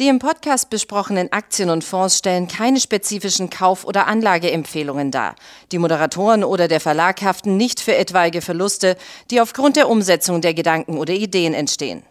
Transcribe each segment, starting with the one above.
Die im Podcast besprochenen Aktien und Fonds stellen keine spezifischen Kauf- oder Anlageempfehlungen dar. Die Moderatoren oder der Verlag haften nicht für etwaige Verluste, die aufgrund der Umsetzung der Gedanken oder Ideen entstehen.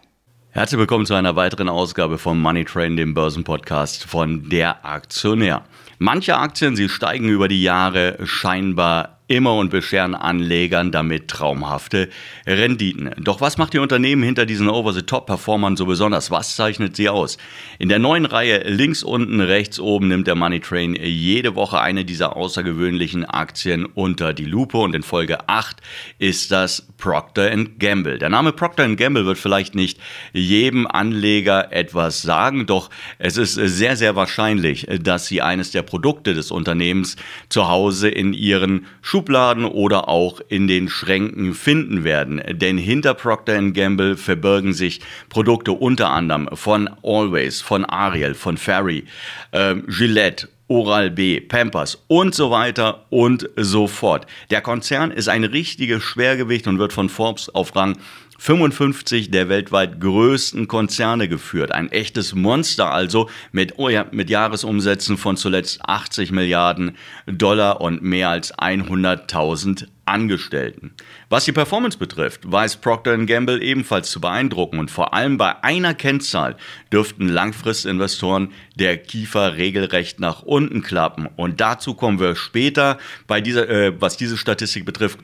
Herzlich willkommen zu einer weiteren Ausgabe vom Money Train, dem Börsenpodcast von der Aktionär. Manche Aktien, sie steigen über die Jahre scheinbar immer und bescheren Anlegern damit traumhafte Renditen. Doch was macht die Unternehmen hinter diesen Over-the-Top-Performern so besonders? Was zeichnet sie aus? In der neuen Reihe links unten, rechts oben nimmt der Money Train jede Woche eine dieser außergewöhnlichen Aktien unter die Lupe und in Folge 8 ist das Procter Gamble. Der Name Procter Gamble wird vielleicht nicht jedem Anleger etwas sagen, doch es ist sehr, sehr wahrscheinlich, dass sie eines der Produkte des Unternehmens zu Hause in ihren Schuh Schubladen oder auch in den Schränken finden werden. Denn hinter Procter Gamble verbirgen sich Produkte unter anderem von Always, von Ariel, von Ferry, äh, Gillette Oral-B, Pampers und so weiter und so fort. Der Konzern ist ein richtiges Schwergewicht und wird von Forbes auf Rang 55 der weltweit größten Konzerne geführt. Ein echtes Monster also mit, oh ja, mit Jahresumsätzen von zuletzt 80 Milliarden Dollar und mehr als 100.000 Angestellten. Was die Performance betrifft, weiß Procter Gamble ebenfalls zu beeindrucken und vor allem bei einer Kennzahl dürften Langfristinvestoren der Kiefer regelrecht nach unten klappen. Und dazu kommen wir später bei dieser, äh, was diese Statistik betrifft,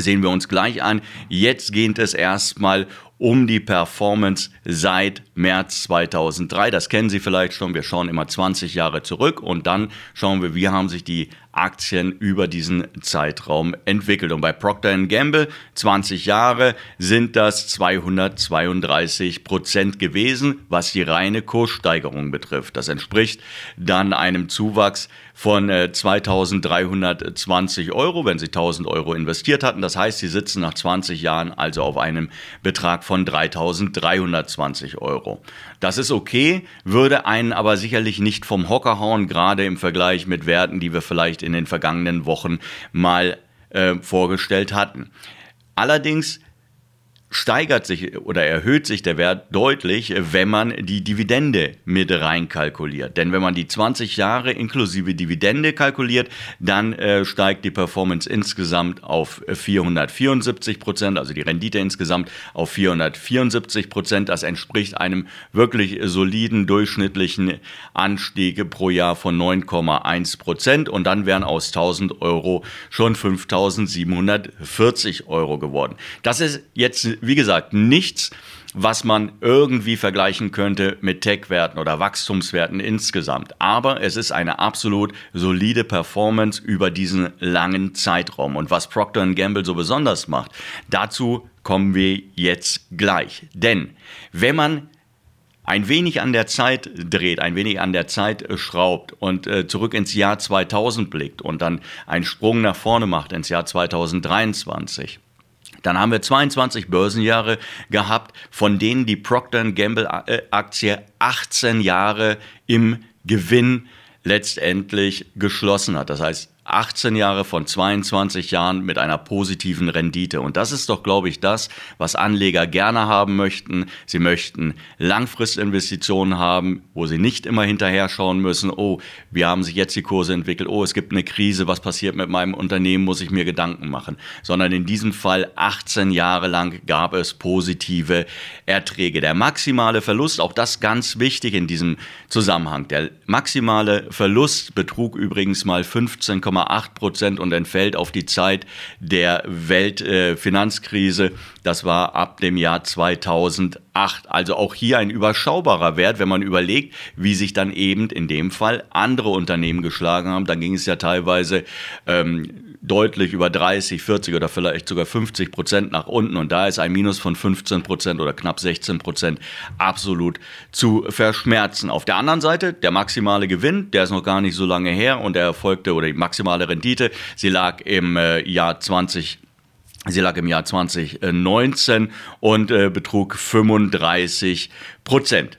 sehen wir uns gleich an. Jetzt geht es erstmal um die Performance seit März 2003. Das kennen Sie vielleicht schon. Wir schauen immer 20 Jahre zurück und dann schauen wir, wie haben sich die Aktien über diesen Zeitraum entwickelt. Und bei Procter Gamble 20 Jahre sind das 232 Prozent gewesen, was die reine Kurssteigerung betrifft. Das entspricht dann einem Zuwachs von 2320 äh, Euro, wenn Sie 1000 Euro investiert hatten. Das heißt, Sie sitzen nach 20 Jahren also auf einem Betrag von 3320 Euro. Das ist okay, würde einen aber sicherlich nicht vom Hocker hauen, gerade im Vergleich mit Werten, die wir vielleicht in den vergangenen Wochen mal äh, vorgestellt hatten. Allerdings steigert sich oder erhöht sich der Wert deutlich, wenn man die Dividende mit reinkalkuliert. Denn wenn man die 20 Jahre inklusive Dividende kalkuliert, dann äh, steigt die Performance insgesamt auf 474 Prozent, also die Rendite insgesamt auf 474 Prozent. Das entspricht einem wirklich soliden durchschnittlichen Anstieg pro Jahr von 9,1 Prozent. Und dann wären aus 1000 Euro schon 5740 Euro geworden. Das ist jetzt wie gesagt, nichts, was man irgendwie vergleichen könnte mit Tech-Werten oder Wachstumswerten insgesamt. Aber es ist eine absolut solide Performance über diesen langen Zeitraum. Und was Procter Gamble so besonders macht, dazu kommen wir jetzt gleich. Denn wenn man ein wenig an der Zeit dreht, ein wenig an der Zeit schraubt und äh, zurück ins Jahr 2000 blickt und dann einen Sprung nach vorne macht ins Jahr 2023, dann haben wir 22 Börsenjahre gehabt, von denen die Procter Gamble äh, Aktie 18 Jahre im Gewinn letztendlich geschlossen hat. Das heißt, 18 Jahre von 22 Jahren mit einer positiven Rendite. Und das ist doch, glaube ich, das, was Anleger gerne haben möchten. Sie möchten Langfristinvestitionen haben, wo sie nicht immer hinterher schauen müssen, oh, wie haben sich jetzt die Kurse entwickelt, oh, es gibt eine Krise, was passiert mit meinem Unternehmen, muss ich mir Gedanken machen. Sondern in diesem Fall 18 Jahre lang gab es positive Erträge. Der maximale Verlust, auch das ganz wichtig in diesem Zusammenhang, der maximale Verlust betrug übrigens mal 15, 2,8 Prozent und entfällt auf die Zeit der Weltfinanzkrise. Das war ab dem Jahr 2008. Also auch hier ein überschaubarer Wert, wenn man überlegt, wie sich dann eben in dem Fall andere Unternehmen geschlagen haben. Dann ging es ja teilweise ähm, deutlich über 30, 40 oder vielleicht sogar 50 Prozent nach unten. Und da ist ein Minus von 15 Prozent oder knapp 16 Prozent absolut zu verschmerzen. Auf der anderen Seite der maximale Gewinn, der ist noch gar nicht so lange her und der erfolgte oder die maximale Rendite, sie lag im äh, Jahr 20 Sie lag im Jahr 2019 und äh, betrug 35 Prozent.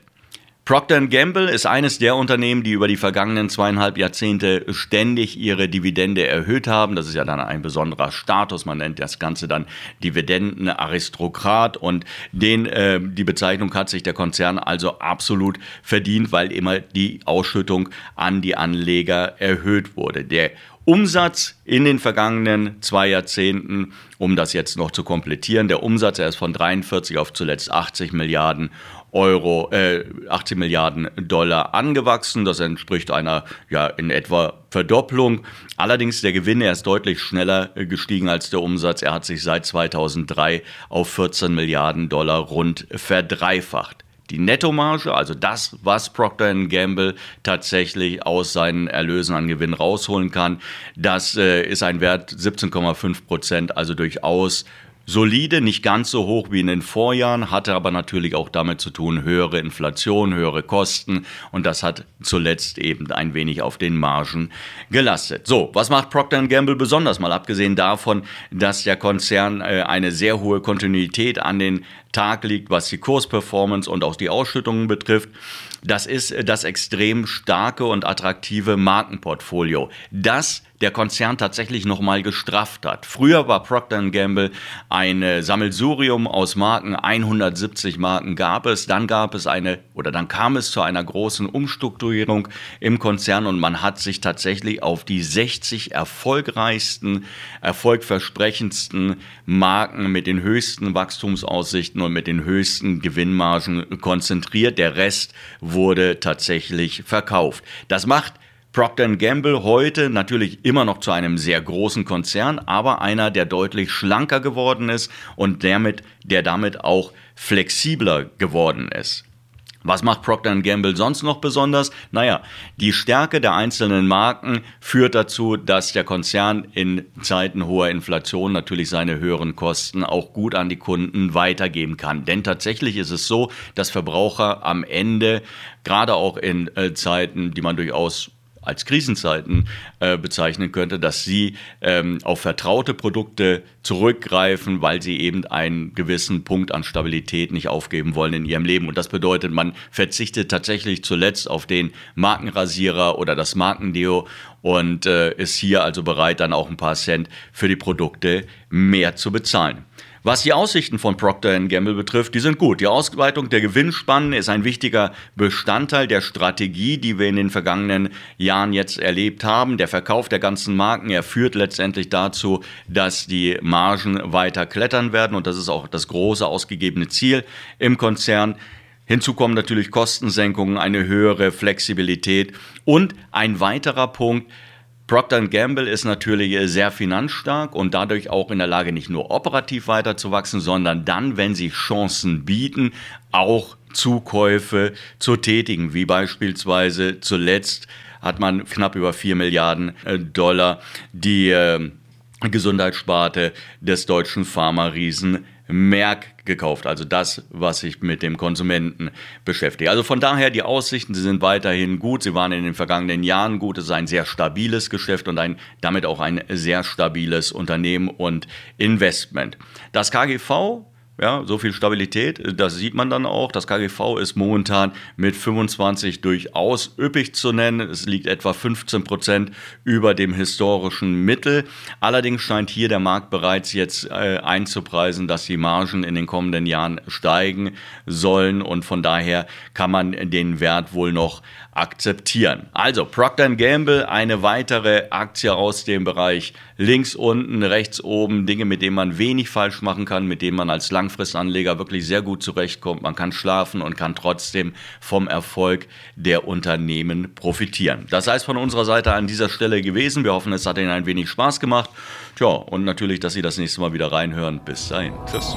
Procter Gamble ist eines der Unternehmen, die über die vergangenen zweieinhalb Jahrzehnte ständig ihre Dividende erhöht haben. Das ist ja dann ein besonderer Status. Man nennt das Ganze dann Dividendenaristokrat. Und den, äh, die Bezeichnung hat sich der Konzern also absolut verdient, weil immer die Ausschüttung an die Anleger erhöht wurde. Der Umsatz in den vergangenen zwei Jahrzehnten, um das jetzt noch zu komplettieren, der Umsatz, er ist von 43 auf zuletzt 80 Milliarden Euro, äh, 18 Milliarden Dollar angewachsen. Das entspricht einer ja in etwa Verdopplung. Allerdings der Gewinn, er ist deutlich schneller äh, gestiegen als der Umsatz. Er hat sich seit 2003 auf 14 Milliarden Dollar rund verdreifacht. Die Nettomarge, also das, was Procter Gamble tatsächlich aus seinen Erlösen an Gewinn rausholen kann, das äh, ist ein Wert 17,5 Prozent, also durchaus solide, nicht ganz so hoch wie in den Vorjahren, hatte aber natürlich auch damit zu tun, höhere Inflation, höhere Kosten und das hat zuletzt eben ein wenig auf den Margen gelastet. So, was macht Procter Gamble besonders, mal abgesehen davon, dass der Konzern äh, eine sehr hohe Kontinuität an den Tag liegt, was die Kursperformance und auch die Ausschüttungen betrifft. Das ist äh, das extrem starke und attraktive Markenportfolio. Das der Konzern tatsächlich nochmal gestrafft hat. Früher war Procter Gamble ein äh, Sammelsurium aus Marken, 170 Marken gab es, dann gab es eine oder dann kam es zu einer großen Umstrukturierung im Konzern und man hat sich tatsächlich auf die 60 erfolgreichsten, erfolgversprechendsten Marken mit den höchsten Wachstumsaussichten und mit den höchsten Gewinnmargen konzentriert. Der Rest wurde tatsächlich verkauft. Das macht Procter Gamble heute natürlich immer noch zu einem sehr großen Konzern, aber einer, der deutlich schlanker geworden ist und damit, der damit auch flexibler geworden ist. Was macht Procter Gamble sonst noch besonders? Naja, die Stärke der einzelnen Marken führt dazu, dass der Konzern in Zeiten hoher Inflation natürlich seine höheren Kosten auch gut an die Kunden weitergeben kann. Denn tatsächlich ist es so, dass Verbraucher am Ende, gerade auch in äh, Zeiten, die man durchaus als Krisenzeiten äh, bezeichnen könnte, dass sie ähm, auf vertraute Produkte zurückgreifen, weil sie eben einen gewissen Punkt an Stabilität nicht aufgeben wollen in ihrem Leben. Und das bedeutet, man verzichtet tatsächlich zuletzt auf den Markenrasierer oder das Markendeo und äh, ist hier also bereit, dann auch ein paar Cent für die Produkte mehr zu bezahlen. Was die Aussichten von Procter Gamble betrifft, die sind gut. Die Ausweitung der Gewinnspannen ist ein wichtiger Bestandteil der Strategie, die wir in den vergangenen Jahren jetzt erlebt haben. Der Verkauf der ganzen Marken, er führt letztendlich dazu, dass die Margen weiter klettern werden und das ist auch das große ausgegebene Ziel im Konzern. Hinzu kommen natürlich Kostensenkungen, eine höhere Flexibilität und ein weiterer Punkt, Procter Gamble ist natürlich sehr finanzstark und dadurch auch in der Lage, nicht nur operativ weiterzuwachsen, sondern dann, wenn sie Chancen bieten, auch Zukäufe zu tätigen, wie beispielsweise zuletzt hat man knapp über 4 Milliarden äh, Dollar die äh, Gesundheitssparte des deutschen Pharma-Riesen Merck gekauft, also das, was sich mit dem Konsumenten beschäftigt. Also von daher, die Aussichten, sie sind weiterhin gut, sie waren in den vergangenen Jahren gut, es ist ein sehr stabiles Geschäft und ein, damit auch ein sehr stabiles Unternehmen und Investment. Das KGV ja, so viel Stabilität, das sieht man dann auch. Das KGV ist momentan mit 25 durchaus üppig zu nennen. Es liegt etwa 15 Prozent über dem historischen Mittel. Allerdings scheint hier der Markt bereits jetzt äh, einzupreisen, dass die Margen in den kommenden Jahren steigen sollen und von daher kann man den Wert wohl noch akzeptieren. Also Procter Gamble, eine weitere Aktie aus dem Bereich links unten, rechts oben, Dinge, mit denen man wenig falsch machen kann, mit denen man als Langfristanleger wirklich sehr gut zurechtkommt. Man kann schlafen und kann trotzdem vom Erfolg der Unternehmen profitieren. Das heißt von unserer Seite an dieser Stelle gewesen. Wir hoffen, es hat Ihnen ein wenig Spaß gemacht. Tja, und natürlich, dass Sie das nächste Mal wieder reinhören. Bis dahin. Tschüss.